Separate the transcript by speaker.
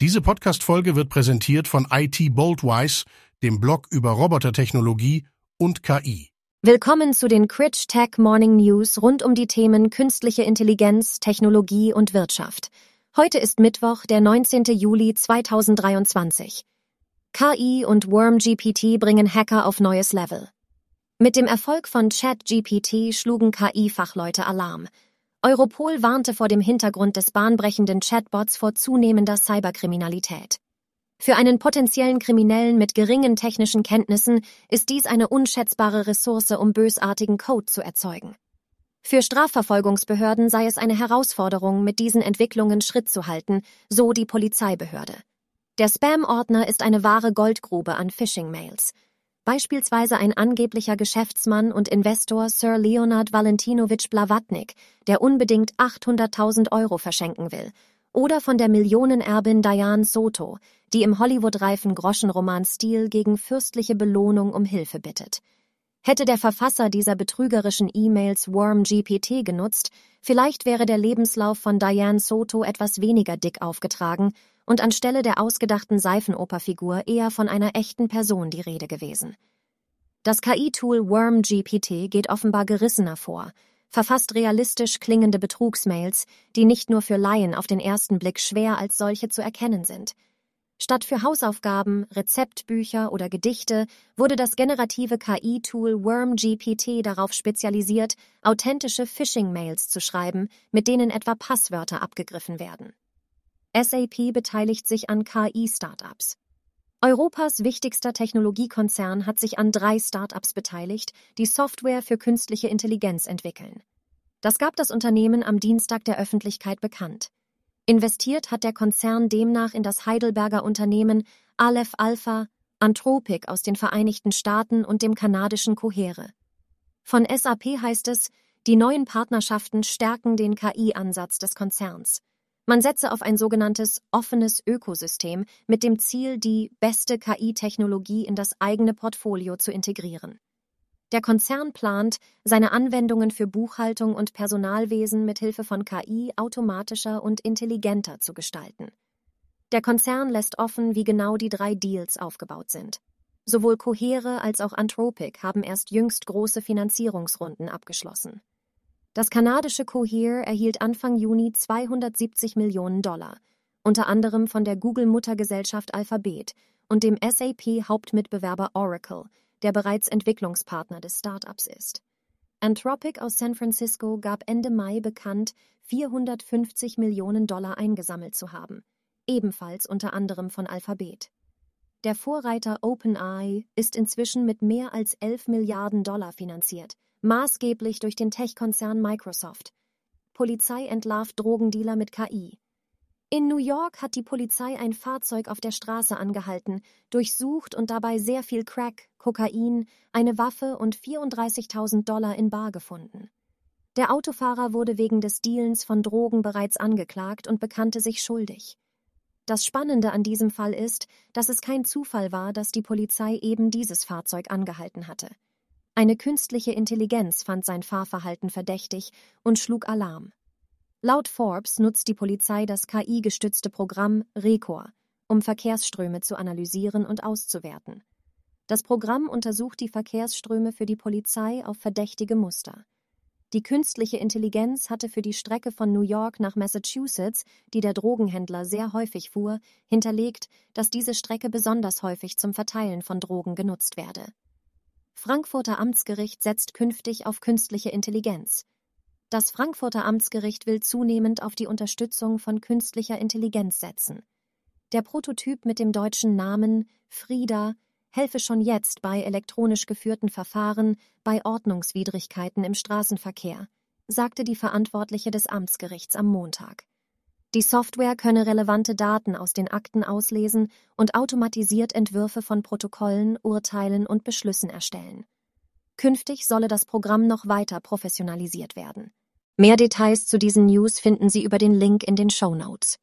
Speaker 1: Diese Podcast-Folge wird präsentiert von IT Boldwise, dem Blog über Robotertechnologie und KI.
Speaker 2: Willkommen zu den Critch Tech Morning News rund um die Themen künstliche Intelligenz, Technologie und Wirtschaft. Heute ist Mittwoch, der 19. Juli 2023. KI und WormGPT bringen Hacker auf neues Level. Mit dem Erfolg von ChatGPT schlugen KI-Fachleute Alarm. Europol warnte vor dem Hintergrund des bahnbrechenden Chatbots vor zunehmender Cyberkriminalität. Für einen potenziellen Kriminellen mit geringen technischen Kenntnissen ist dies eine unschätzbare Ressource, um bösartigen Code zu erzeugen. Für Strafverfolgungsbehörden sei es eine Herausforderung, mit diesen Entwicklungen Schritt zu halten, so die Polizeibehörde. Der Spam-Ordner ist eine wahre Goldgrube an Phishing-Mails. Beispielsweise ein angeblicher Geschäftsmann und Investor Sir Leonard Valentinovich Blavatnik, der unbedingt 800.000 Euro verschenken will. Oder von der Millionenerbin Diane Soto, die im Hollywood-reifen Groschenroman-Stil gegen fürstliche Belohnung um Hilfe bittet. Hätte der Verfasser dieser betrügerischen E-Mails Worm GPT genutzt, vielleicht wäre der Lebenslauf von Diane Soto etwas weniger dick aufgetragen und anstelle der ausgedachten Seifenoperfigur eher von einer echten Person die Rede gewesen. Das KI-Tool WormGPT geht offenbar gerissener vor, verfasst realistisch klingende Betrugsmails, die nicht nur für Laien auf den ersten Blick schwer als solche zu erkennen sind. Statt für Hausaufgaben, Rezeptbücher oder Gedichte wurde das generative KI-Tool WormGPT darauf spezialisiert, authentische Phishing-Mails zu schreiben, mit denen etwa Passwörter abgegriffen werden. SAP beteiligt sich an KI-Startups. Europas wichtigster Technologiekonzern hat sich an drei Startups beteiligt, die Software für künstliche Intelligenz entwickeln. Das gab das Unternehmen am Dienstag der Öffentlichkeit bekannt. Investiert hat der Konzern demnach in das Heidelberger Unternehmen Aleph Alpha, Anthropic aus den Vereinigten Staaten und dem kanadischen Cohere. Von SAP heißt es, die neuen Partnerschaften stärken den KI-Ansatz des Konzerns. Man setze auf ein sogenanntes offenes Ökosystem mit dem Ziel, die beste KI-Technologie in das eigene Portfolio zu integrieren. Der Konzern plant, seine Anwendungen für Buchhaltung und Personalwesen mit Hilfe von KI automatischer und intelligenter zu gestalten. Der Konzern lässt offen, wie genau die drei Deals aufgebaut sind. Sowohl Cohere als auch Anthropic haben erst jüngst große Finanzierungsrunden abgeschlossen. Das kanadische Cohere erhielt Anfang Juni 270 Millionen Dollar, unter anderem von der Google-Muttergesellschaft Alphabet und dem SAP-Hauptmitbewerber Oracle, der bereits Entwicklungspartner des Startups ist. Anthropic aus San Francisco gab Ende Mai bekannt, 450 Millionen Dollar eingesammelt zu haben, ebenfalls unter anderem von Alphabet. Der Vorreiter OpenAI ist inzwischen mit mehr als 11 Milliarden Dollar finanziert – maßgeblich durch den Tech-Konzern Microsoft. Polizei entlarvt Drogendealer mit KI. In New York hat die Polizei ein Fahrzeug auf der Straße angehalten, durchsucht und dabei sehr viel Crack, Kokain, eine Waffe und 34.000 Dollar in Bar gefunden. Der Autofahrer wurde wegen des Dealens von Drogen bereits angeklagt und bekannte sich schuldig. Das Spannende an diesem Fall ist, dass es kein Zufall war, dass die Polizei eben dieses Fahrzeug angehalten hatte. Eine künstliche Intelligenz fand sein Fahrverhalten verdächtig und schlug Alarm. Laut Forbes nutzt die Polizei das KI-gestützte Programm Recor, um Verkehrsströme zu analysieren und auszuwerten. Das Programm untersucht die Verkehrsströme für die Polizei auf verdächtige Muster. Die künstliche Intelligenz hatte für die Strecke von New York nach Massachusetts, die der Drogenhändler sehr häufig fuhr, hinterlegt, dass diese Strecke besonders häufig zum Verteilen von Drogen genutzt werde. Frankfurter Amtsgericht setzt künftig auf künstliche Intelligenz. Das Frankfurter Amtsgericht will zunehmend auf die Unterstützung von künstlicher Intelligenz setzen. Der Prototyp mit dem deutschen Namen Frieda helfe schon jetzt bei elektronisch geführten Verfahren bei Ordnungswidrigkeiten im Straßenverkehr, sagte die Verantwortliche des Amtsgerichts am Montag. Die Software könne relevante Daten aus den Akten auslesen und automatisiert Entwürfe von Protokollen, Urteilen und Beschlüssen erstellen. Künftig solle das Programm noch weiter professionalisiert werden. Mehr Details zu diesen News finden Sie über den Link in den Show Notes.